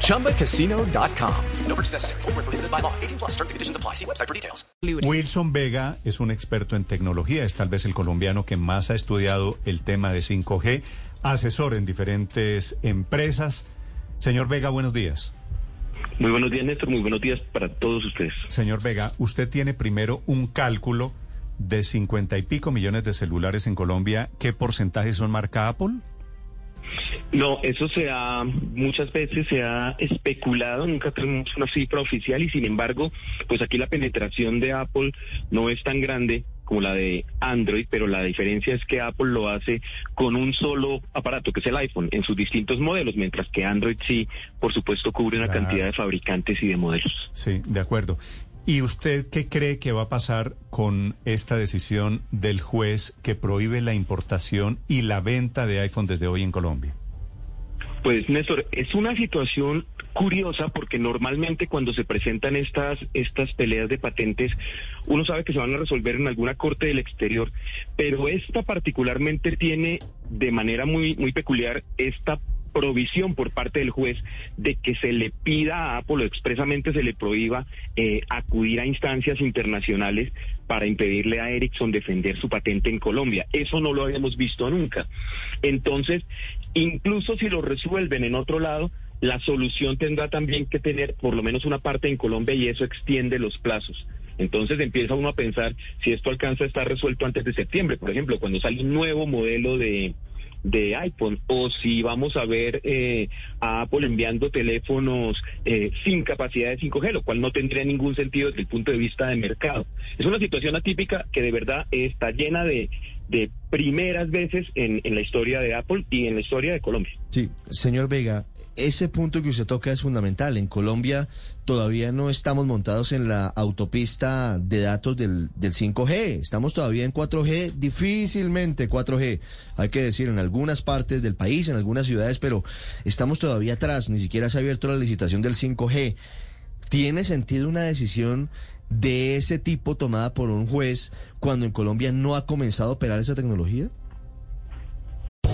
ChumbaCasino.com. No purchase necessary. Full prohibited by law. 18 plus terms and conditions apply. See website for details. Wilson Vega es un experto en tecnología. Es tal vez el colombiano que más ha estudiado el tema de 5G. Asesor en diferentes empresas. Señor Vega, buenos días. Muy buenos días, Néstor. Muy buenos días para todos ustedes. Señor Vega, usted tiene primero un cálculo de cincuenta y pico millones de celulares en Colombia. ¿Qué porcentaje son marca Apple? No, eso se ha, muchas veces se ha especulado, nunca tenemos una cifra oficial y sin embargo, pues aquí la penetración de Apple no es tan grande como la de Android, pero la diferencia es que Apple lo hace con un solo aparato, que es el iPhone, en sus distintos modelos, mientras que Android sí, por supuesto, cubre una cantidad de fabricantes y de modelos. Sí, de acuerdo. ¿Y usted qué cree que va a pasar con esta decisión del juez que prohíbe la importación y la venta de iPhone desde hoy en Colombia? Pues Néstor, es una situación curiosa porque normalmente cuando se presentan estas, estas peleas de patentes, uno sabe que se van a resolver en alguna corte del exterior, pero esta particularmente tiene de manera muy, muy peculiar esta provisión por parte del juez de que se le pida a Apple expresamente se le prohíba eh, acudir a instancias internacionales para impedirle a Ericsson defender su patente en Colombia. Eso no lo habíamos visto nunca. Entonces, incluso si lo resuelven en otro lado, la solución tendrá también que tener por lo menos una parte en Colombia y eso extiende los plazos. Entonces empieza uno a pensar si esto alcanza a estar resuelto antes de septiembre, por ejemplo, cuando sale un nuevo modelo de, de iPhone o si vamos a ver eh, a Apple enviando teléfonos eh, sin capacidad de 5G, lo cual no tendría ningún sentido desde el punto de vista de mercado. Es una situación atípica que de verdad está llena de, de primeras veces en, en la historia de Apple y en la historia de Colombia. Sí, señor Vega, ese punto que usted toca es fundamental. En Colombia todavía no estamos montados en la autopista de datos del, del 5G. Estamos todavía en 4G, difícilmente 4G. Hay que decir, en algunas partes del país, en algunas ciudades, pero estamos todavía atrás. Ni siquiera se ha abierto la licitación del 5G. ¿Tiene sentido una decisión de ese tipo tomada por un juez cuando en Colombia no ha comenzado a operar esa tecnología?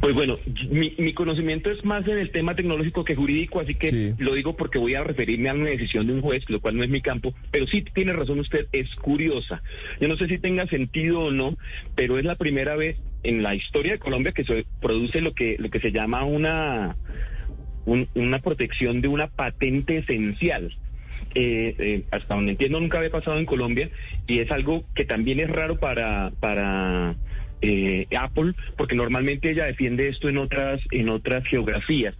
Pues bueno, mi, mi, conocimiento es más en el tema tecnológico que jurídico, así que sí. lo digo porque voy a referirme a una decisión de un juez, lo cual no es mi campo, pero sí tiene razón usted, es curiosa. Yo no sé si tenga sentido o no, pero es la primera vez en la historia de Colombia que se produce lo que, lo que se llama una, un, una protección de una patente esencial. Eh, eh, hasta donde entiendo nunca había pasado en Colombia y es algo que también es raro para, para eh, Apple, porque normalmente ella defiende esto en otras, en otras geografías.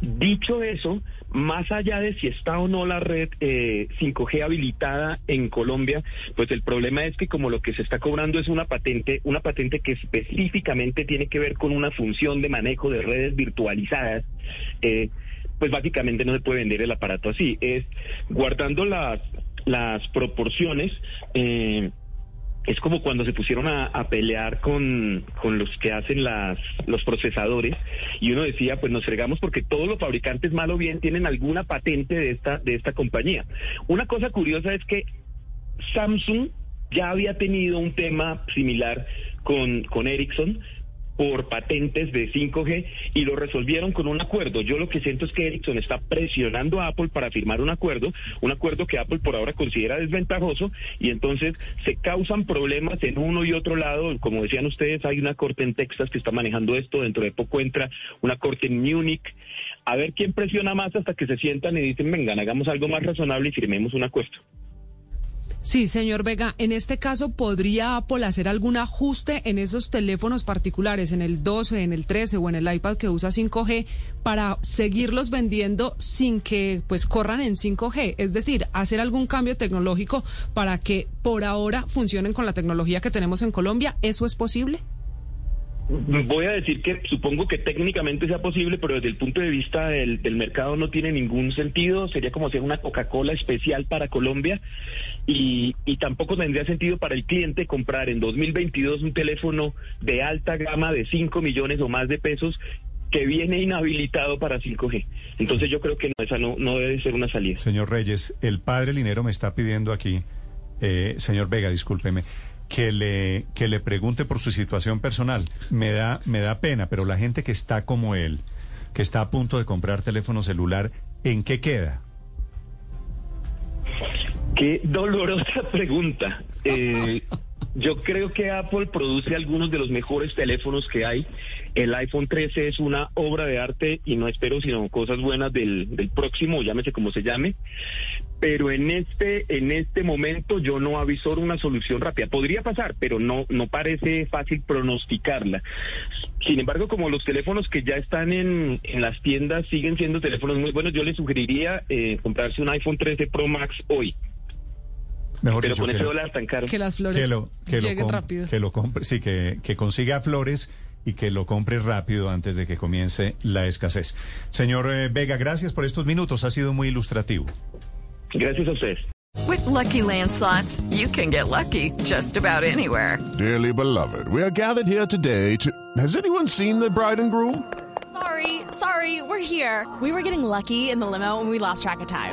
Dicho eso, más allá de si está o no la red eh, 5G habilitada en Colombia, pues el problema es que como lo que se está cobrando es una patente, una patente que específicamente tiene que ver con una función de manejo de redes virtualizadas, eh, pues básicamente no se puede vender el aparato así. Es guardando las, las proporciones. Eh, es como cuando se pusieron a, pelear con, con, los que hacen las, los procesadores y uno decía, pues nos fregamos porque todos los fabricantes, mal o bien, tienen alguna patente de esta, de esta compañía. Una cosa curiosa es que Samsung ya había tenido un tema similar con, con Ericsson, por patentes de 5G y lo resolvieron con un acuerdo. Yo lo que siento es que Ericsson está presionando a Apple para firmar un acuerdo, un acuerdo que Apple por ahora considera desventajoso y entonces se causan problemas en uno y otro lado. Como decían ustedes, hay una corte en Texas que está manejando esto, dentro de poco entra una corte en Múnich. A ver quién presiona más hasta que se sientan y dicen, vengan, hagamos algo más razonable y firmemos un acuerdo. Sí, señor Vega, en este caso, ¿podría Apple hacer algún ajuste en esos teléfonos particulares, en el 12, en el 13 o en el iPad que usa 5G, para seguirlos vendiendo sin que pues corran en 5G? Es decir, hacer algún cambio tecnológico para que por ahora funcionen con la tecnología que tenemos en Colombia. ¿Eso es posible? Voy a decir que supongo que técnicamente sea posible, pero desde el punto de vista del, mercado no tiene ningún sentido. Sería como hacer una Coca-Cola especial para Colombia y, y, tampoco tendría sentido para el cliente comprar en 2022 un teléfono de alta gama de 5 millones o más de pesos que viene inhabilitado para 5G. Entonces yo creo que no, esa no, no debe ser una salida. Señor Reyes, el padre Linero me está pidiendo aquí, eh, señor Vega, discúlpeme que le, que le pregunte por su situación personal. Me da, me da pena, pero la gente que está como él, que está a punto de comprar teléfono celular, ¿en qué queda? Qué dolorosa pregunta. Eh, yo creo que Apple produce algunos de los mejores teléfonos que hay. El iPhone 13 es una obra de arte y no espero sino cosas buenas del, del próximo, llámese como se llame. Pero en este, en este momento yo no avisor una solución rápida. Podría pasar, pero no, no parece fácil pronosticarla. Sin embargo, como los teléfonos que ya están en, en las tiendas siguen siendo teléfonos muy buenos, yo le sugeriría eh, comprarse un iPhone 13 Pro Max hoy. Mejor pero dicho, con que ese lo- dólar tan caro. Que las flores que lo, que lo lleguen com- rápido. Que lo compre, sí, que, que consiga flores y que lo compre rápido antes de que comience la escasez. Señor eh, Vega, gracias por estos minutos. Ha sido muy ilustrativo. Gracias a ustedes. With Lucky Land slots, you can get lucky just about anywhere. Dearly beloved, we are gathered here today to. Has anyone seen the bride and groom? Sorry, sorry, we're here. We were getting lucky in the limo and we lost track of time.